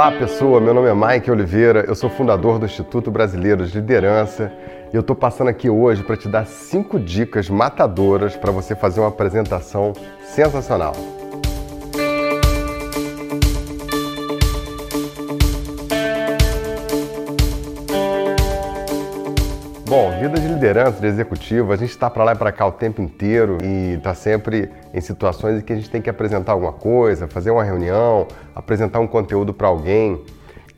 Olá pessoa, meu nome é Mike Oliveira, eu sou fundador do Instituto Brasileiro de Liderança. E eu estou passando aqui hoje para te dar cinco dicas matadoras para você fazer uma apresentação sensacional. Bom, vida de liderança, de executivo, a gente está para lá e para cá o tempo inteiro e está sempre em situações em que a gente tem que apresentar alguma coisa, fazer uma reunião, apresentar um conteúdo para alguém.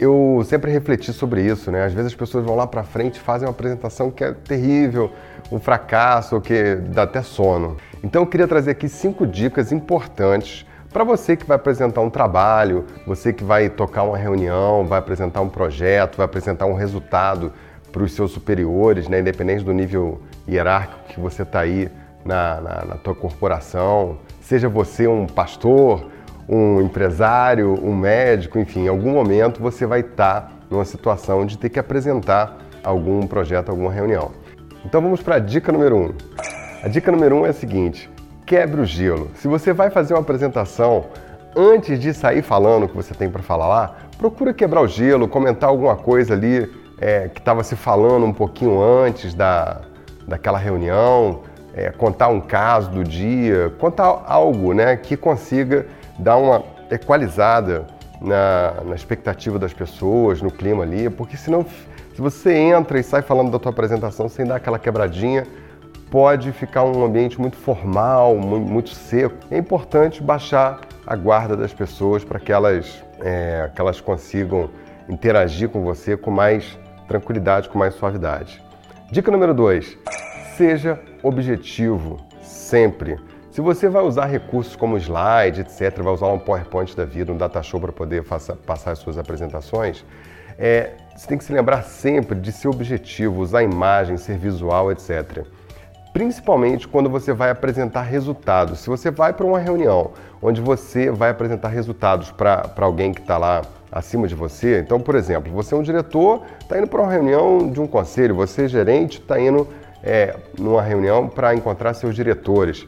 Eu sempre refleti sobre isso, né? Às vezes as pessoas vão lá para frente e fazem uma apresentação que é terrível, um fracasso, que dá até sono. Então eu queria trazer aqui cinco dicas importantes para você que vai apresentar um trabalho, você que vai tocar uma reunião, vai apresentar um projeto, vai apresentar um resultado para os seus superiores, né, independente do nível hierárquico que você está aí na, na, na tua corporação, seja você um pastor, um empresário, um médico, enfim, em algum momento você vai estar tá numa situação de ter que apresentar algum projeto, alguma reunião. Então vamos para a dica número um. A dica número um é a seguinte: quebre o gelo. Se você vai fazer uma apresentação, antes de sair falando o que você tem para falar lá, procura quebrar o gelo, comentar alguma coisa ali é, que estava se falando um pouquinho antes da, daquela reunião, é, contar um caso do dia, contar algo né, que consiga dar uma equalizada na, na expectativa das pessoas, no clima ali, porque senão, se você entra e sai falando da tua apresentação sem dar aquela quebradinha, pode ficar um ambiente muito formal, muito, seco. É importante baixar a guarda das pessoas para que elas, é, que elas consigam interagir com você com mais tranquilidade, com mais suavidade. Dica número 2: seja objetivo sempre. Se você vai usar recursos como slide, etc., vai usar um PowerPoint da vida, um data show para poder faça, passar as suas apresentações, é, você tem que se lembrar sempre de ser objetivo, usar imagem, ser visual, etc. Principalmente quando você vai apresentar resultados. Se você vai para uma reunião onde você vai apresentar resultados para alguém que está lá acima de você. Então, por exemplo, você é um diretor, está indo para uma reunião de um conselho, você, gerente, está indo é, numa reunião para encontrar seus diretores.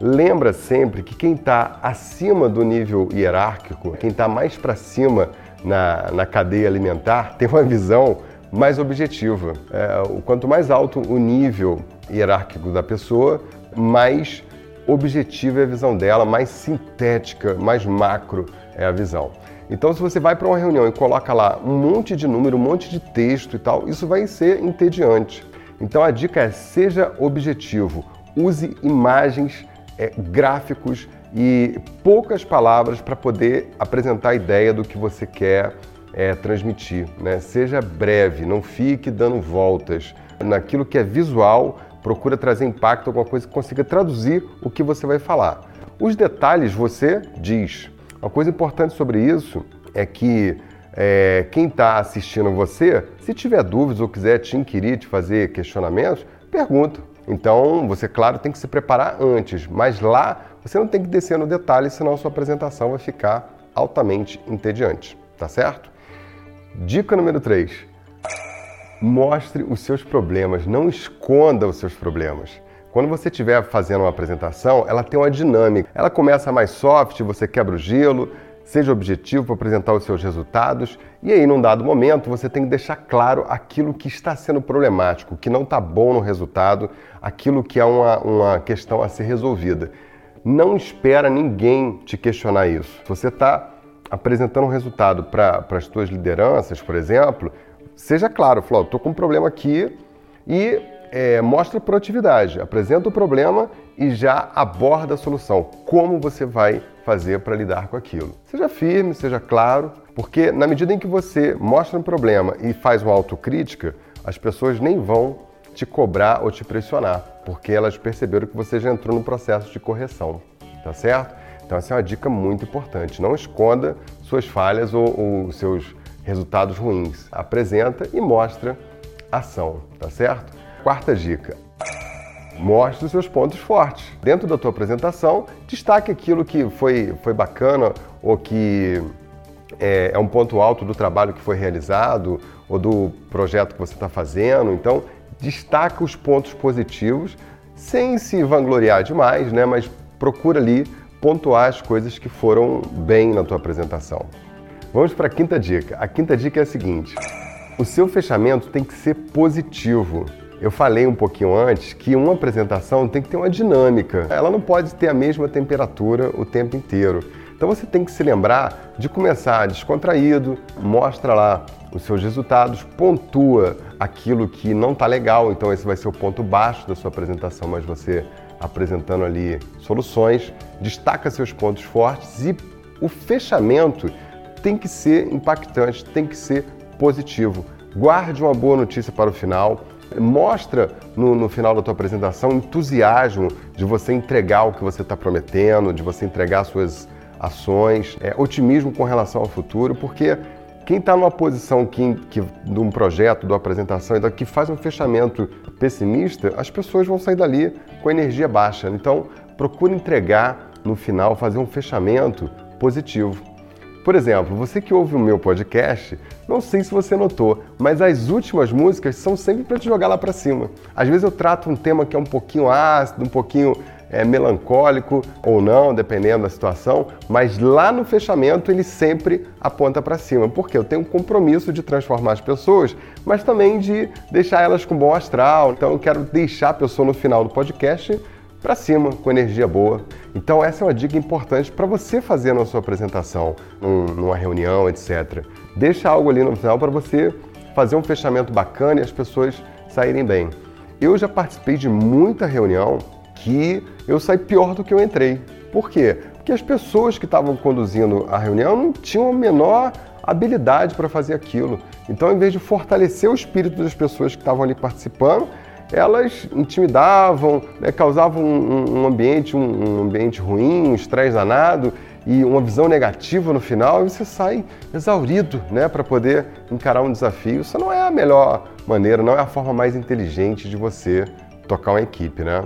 Lembra sempre que quem está acima do nível hierárquico, quem está mais para cima na, na cadeia alimentar, tem uma visão mais objetiva. É, quanto mais alto o nível hierárquico da pessoa, mais objetiva é a visão dela, mais sintética, mais macro é a visão. Então, se você vai para uma reunião e coloca lá um monte de número, um monte de texto e tal, isso vai ser entediante. Então, a dica é seja objetivo, use imagens, é, gráficos e poucas palavras para poder apresentar a ideia do que você quer é, transmitir. Né? Seja breve, não fique dando voltas. Naquilo que é visual, procura trazer impacto, alguma coisa que consiga traduzir o que você vai falar. Os detalhes você diz. Uma coisa importante sobre isso é que é, quem está assistindo você, se tiver dúvidas ou quiser te inquirir, te fazer questionamentos, pergunta. Então, você, claro, tem que se preparar antes, mas lá você não tem que descer no detalhe, senão sua apresentação vai ficar altamente entediante, tá certo? Dica número 3. Mostre os seus problemas, não esconda os seus problemas. Quando você estiver fazendo uma apresentação, ela tem uma dinâmica. Ela começa mais soft, você quebra o gelo, seja objetivo para apresentar os seus resultados, e aí, num dado momento, você tem que deixar claro aquilo que está sendo problemático, que não está bom no resultado, aquilo que é uma, uma questão a ser resolvida. Não espera ninguém te questionar isso. Você está apresentando um resultado para as suas lideranças, por exemplo, seja claro, falou, estou com um problema aqui e é, mostra proatividade, apresenta o problema e já aborda a solução. Como você vai fazer para lidar com aquilo? Seja firme, seja claro, porque na medida em que você mostra um problema e faz uma autocrítica, as pessoas nem vão te cobrar ou te pressionar, porque elas perceberam que você já entrou no processo de correção, tá certo? Então essa é uma dica muito importante. Não esconda suas falhas ou, ou seus resultados ruins. Apresenta e mostra ação, tá certo? Quarta dica: mostre os seus pontos fortes. Dentro da tua apresentação, destaque aquilo que foi, foi bacana ou que é, é um ponto alto do trabalho que foi realizado ou do projeto que você está fazendo. Então, destaque os pontos positivos sem se vangloriar demais, né? mas procura ali pontuar as coisas que foram bem na tua apresentação. Vamos para a quinta dica. A quinta dica é a seguinte: o seu fechamento tem que ser positivo. Eu falei um pouquinho antes que uma apresentação tem que ter uma dinâmica. Ela não pode ter a mesma temperatura o tempo inteiro. Então você tem que se lembrar de começar descontraído, mostra lá os seus resultados, pontua aquilo que não está legal, então esse vai ser o ponto baixo da sua apresentação, mas você apresentando ali soluções, destaca seus pontos fortes e o fechamento tem que ser impactante, tem que ser positivo. Guarde uma boa notícia para o final. Mostra no, no final da tua apresentação entusiasmo de você entregar o que você está prometendo, de você entregar suas ações, é, otimismo com relação ao futuro, porque quem está numa posição que, que, de um projeto, de uma apresentação, que faz um fechamento pessimista, as pessoas vão sair dali com energia baixa. Então, procure entregar no final, fazer um fechamento positivo. Por exemplo, você que ouve o meu podcast, não sei se você notou, mas as últimas músicas são sempre para te jogar lá para cima. Às vezes eu trato um tema que é um pouquinho ácido, um pouquinho é, melancólico ou não, dependendo da situação, mas lá no fechamento ele sempre aponta para cima, porque eu tenho um compromisso de transformar as pessoas, mas também de deixar elas com bom astral. Então eu quero deixar a pessoa no final do podcast para cima, com energia boa. Então essa é uma dica importante para você fazer na sua apresentação, num, numa reunião, etc. Deixa algo ali no final para você fazer um fechamento bacana e as pessoas saírem bem. Eu já participei de muita reunião que eu saí pior do que eu entrei. Por quê? Porque as pessoas que estavam conduzindo a reunião não tinham a menor habilidade para fazer aquilo. Então, ao invés de fortalecer o espírito das pessoas que estavam ali participando, elas intimidavam, né, causavam um, um ambiente, um, um, ambiente ruim, um estresse danado e uma visão negativa no final, e você sai exaurido né, para poder encarar um desafio. Isso não é a melhor maneira, não é a forma mais inteligente de você tocar uma equipe. Né?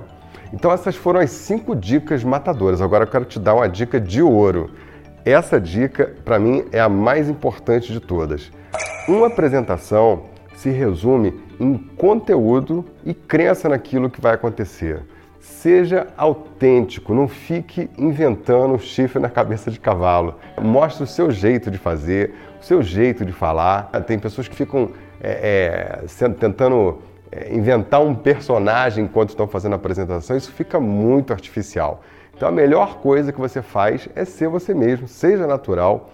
Então essas foram as cinco dicas matadoras. Agora eu quero te dar uma dica de ouro. Essa dica, para mim, é a mais importante de todas. Uma apresentação se resume em conteúdo e crença naquilo que vai acontecer. Seja autêntico, não fique inventando chifre na cabeça de cavalo. Mostre o seu jeito de fazer, o seu jeito de falar. Tem pessoas que ficam é, é, tentando é, inventar um personagem enquanto estão fazendo a apresentação, isso fica muito artificial. Então a melhor coisa que você faz é ser você mesmo, seja natural,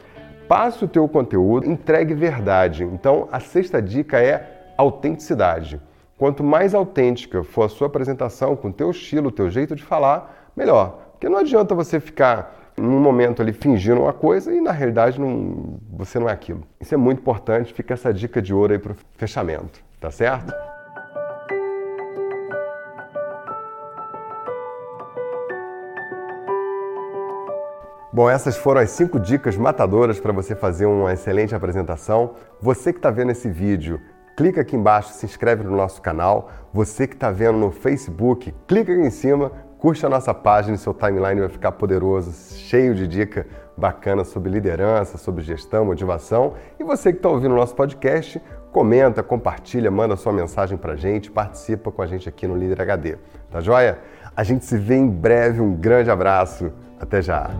passe o teu conteúdo, entregue verdade. Então a sexta dica é autenticidade. Quanto mais autêntica for a sua apresentação, com o teu estilo, o teu jeito de falar, melhor. Porque não adianta você ficar num momento ali fingindo uma coisa e na realidade não, você não é aquilo. Isso é muito importante, fica essa dica de ouro aí para o fechamento, tá certo? Bom, essas foram as cinco dicas matadoras para você fazer uma excelente apresentação. Você que está vendo esse vídeo, clica aqui embaixo, se inscreve no nosso canal. Você que está vendo no Facebook, clica aqui em cima, curte a nossa página seu timeline vai ficar poderoso, cheio de dica bacana sobre liderança, sobre gestão, motivação. E você que está ouvindo o nosso podcast, comenta, compartilha, manda sua mensagem para gente, participa com a gente aqui no Líder HD. Tá joia? A gente se vê em breve. Um grande abraço. Até já.